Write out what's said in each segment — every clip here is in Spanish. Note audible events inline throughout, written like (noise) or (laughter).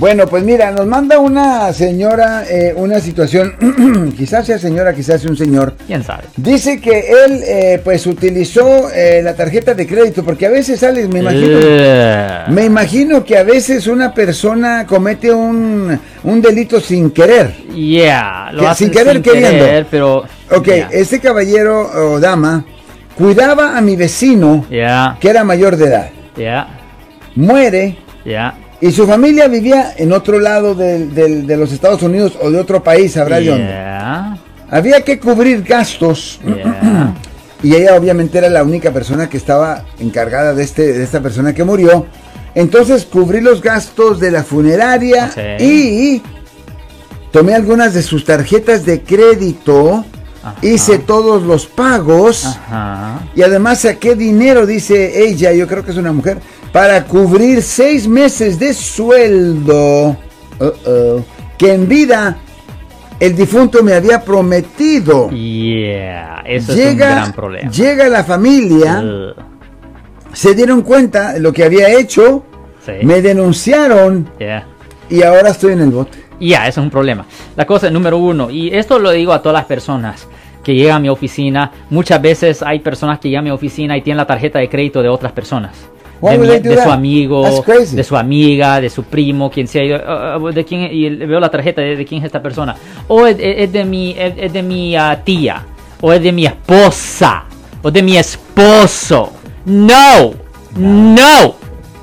Bueno, pues mira, nos manda una señora eh, una situación, (clears throat) quizás sea señora, quizás sea un señor. ¿Quién sabe? Dice que él eh, pues utilizó eh, la tarjeta de crédito porque a veces sales, me imagino. Me imagino que a veces una persona comete un, un delito sin querer. yeah, lo Que hacen sin querer queriendo. querer, pero. Ok, yeah, este caballero o dama cuidaba a mi vecino Yeah, que era mayor de edad. yeah, Muere yeah. Y su familia vivía en otro lado del- de los Estados Unidos o de otro país, sabrá de dónde. Había que cubrir gastos. yeah. (clears throat) Y ella obviamente era la única persona que estaba encargada de, este, de esta persona que murió. Entonces cubrí los gastos de la funeraria y tomé algunas de sus tarjetas de crédito, Ajá. hice todos los pagos Ajá. y además saqué dinero, dice ella, yo creo que es una mujer, para cubrir seis meses de sueldo Uh-oh. que en vida el difunto me había prometido. Yeah, eso es un Llega, gran problema. llega la familia, Ugh, se dieron cuenta de lo que había hecho, sí. me denunciaron Yeah. y ahora estoy en el bote. Ya, eso es un problema. La cosa número uno, y esto lo digo a todas las personas que llegan a mi oficina, muchas veces hay personas que llegan a mi oficina y tienen la tarjeta de crédito de otras personas. De, mi- de su amigo, de su amiga, de su primo, quien sea. y, "Uh, uh, de quién, y veo la tarjeta de, de quién es esta persona. O es, de mi, es, es de mi ah, tía. O es de mi esposa. O de mi esposo. No. No.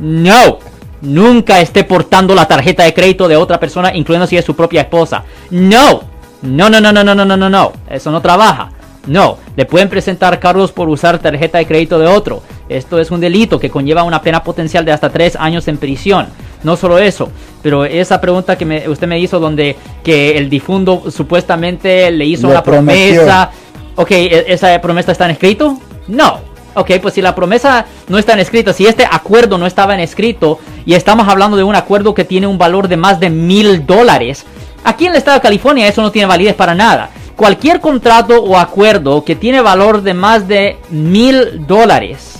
No. Nunca esté portando la tarjeta de crédito de otra persona, incluyendo si es su propia esposa. No. No, no, no, no, no, no, no, no, no. Eso no trabaja. No, le pueden presentar cargos por usar tarjeta de crédito de otro. Esto es un delito que conlleva una pena potencial de hasta tres años en prisión. No solo eso, pero esa pregunta que me, usted me hizo donde que el difundo supuestamente le hizo le una promesa. Ok, e, ¿esa promesa está en escrito? No. Ok, pues si la promesa no está en escrito, si este acuerdo no estaba en escrito y estamos hablando de un acuerdo que tiene un valor de más de mil dólares, aquí en el estado de California eso no tiene validez para nada. Cualquier contrato o acuerdo que tiene valor de más de mil dólares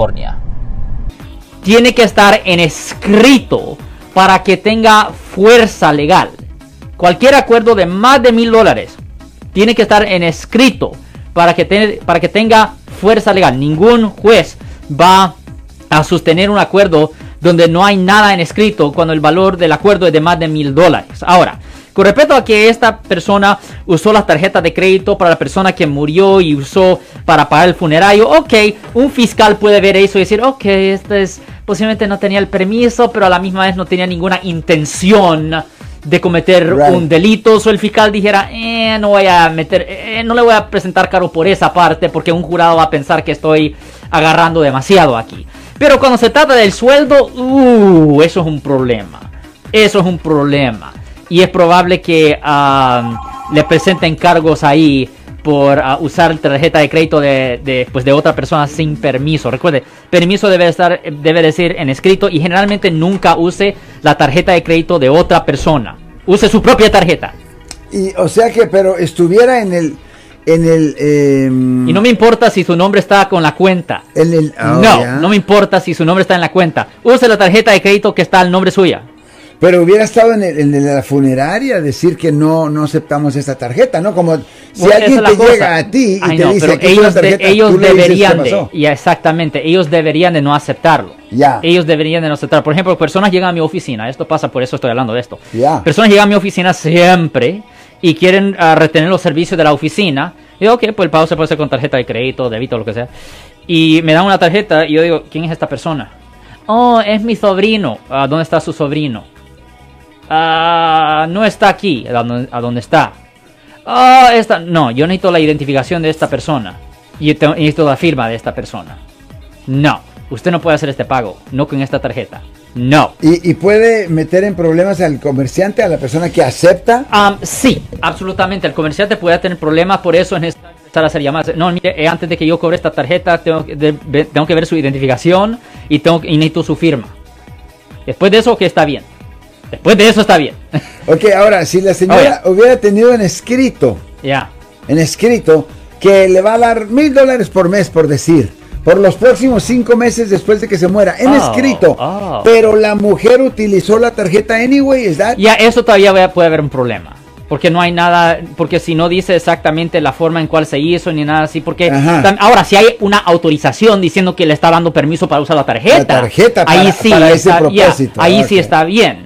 Tiene que estar en escrito para que tenga fuerza legal. Cualquier acuerdo de más de mil dólares tiene que estar en escrito para que, para que tenga fuerza legal. Ningún juez va a sostener un acuerdo donde no hay nada en escrito cuando el valor del acuerdo es de más de mil dólares. Ahora, con respecto a que esta persona usó las tarjetas de crédito para la persona que murió y usó para pagar el funerario, ok, un fiscal puede ver eso y decir, ok, este es, posiblemente no tenía el permiso, pero a la misma vez no tenía ninguna intención de cometer Right. un delito. O el fiscal dijera, eh, no voy a meter, eh, no le voy a presentar caro por esa parte porque un jurado va a pensar que estoy agarrando demasiado aquí. Pero cuando se trata del sueldo, uh, eso es un problema. Eso es un problema. Y es probable que ah, le presenten cargos ahí por ah, usar tarjeta de crédito de, de, pues de otra persona sin permiso. Recuerde, permiso debe estar, debe decir en escrito y generalmente nunca use la tarjeta de crédito de otra persona. Use su propia tarjeta. Y o sea que, pero estuviera en el, en el, em, Y no me importa si su nombre está con la cuenta. en el, oh, no, no me importa si su nombre está en la cuenta. Use la tarjeta de crédito que está al nombre suya. Pero hubiera estado en, el, en de la funeraria decir que no, no aceptamos esta tarjeta, ¿no? Como si Bueno, alguien te cosa. llega a ti y Ay, te no, dice la ellos, de- tarjeta, ellos le dices, deberían "¿Qué de, pasó?". ya exactamente, ellos deberían de no aceptarlo. Ya. Ellos deberían de no aceptar. Por ejemplo, personas llegan a mi oficina, esto pasa, por eso estoy hablando de esto. Ya. Personas llegan a mi oficina siempre y quieren ah, retener los servicios de la oficina. Y digo, ok, pues el pago se puede hacer con tarjeta de crédito, débito, lo que sea. Y me dan una tarjeta y yo digo, ¿quién es esta persona? Oh, es mi sobrino. Ah, ¿Dónde está su sobrino? Ah, no está aquí, a dónde está. Ah, esta, no, yo necesito la identificación de esta persona. Y necesito la firma de esta persona. No, usted no puede hacer este pago, no con esta tarjeta. No. ¿Y, y puede meter en problemas al comerciante, a la persona que acepta? Sí, absolutamente. El comerciante puede tener problemas, por eso es necesario empezar a hacer llamadas. No, mire, eh, antes de que yo cobre esta tarjeta, tengo que, de- ve- tengo que ver su identificación y, tengo, y necesito su firma. Después de eso, que está bien. Después de eso está bien. Ok, ahora, si la señora hubiera tenido en escrito, ya. en escrito, que le va a dar mil dólares por mes, por decir, por los próximos cinco meses después de que se muera, en Oh, escrito, oh. pero la mujer utilizó la tarjeta anyway, ¿es that? Ya, eso todavía puede haber un problema. Porque no hay nada, porque si no dice exactamente la forma en cual se hizo ni nada así, porque Ajá. ahora si hay una autorización diciendo que le está dando permiso para usar la tarjeta, La tarjeta ahí sí para ese está, ya, propósito, ahí sí está bien,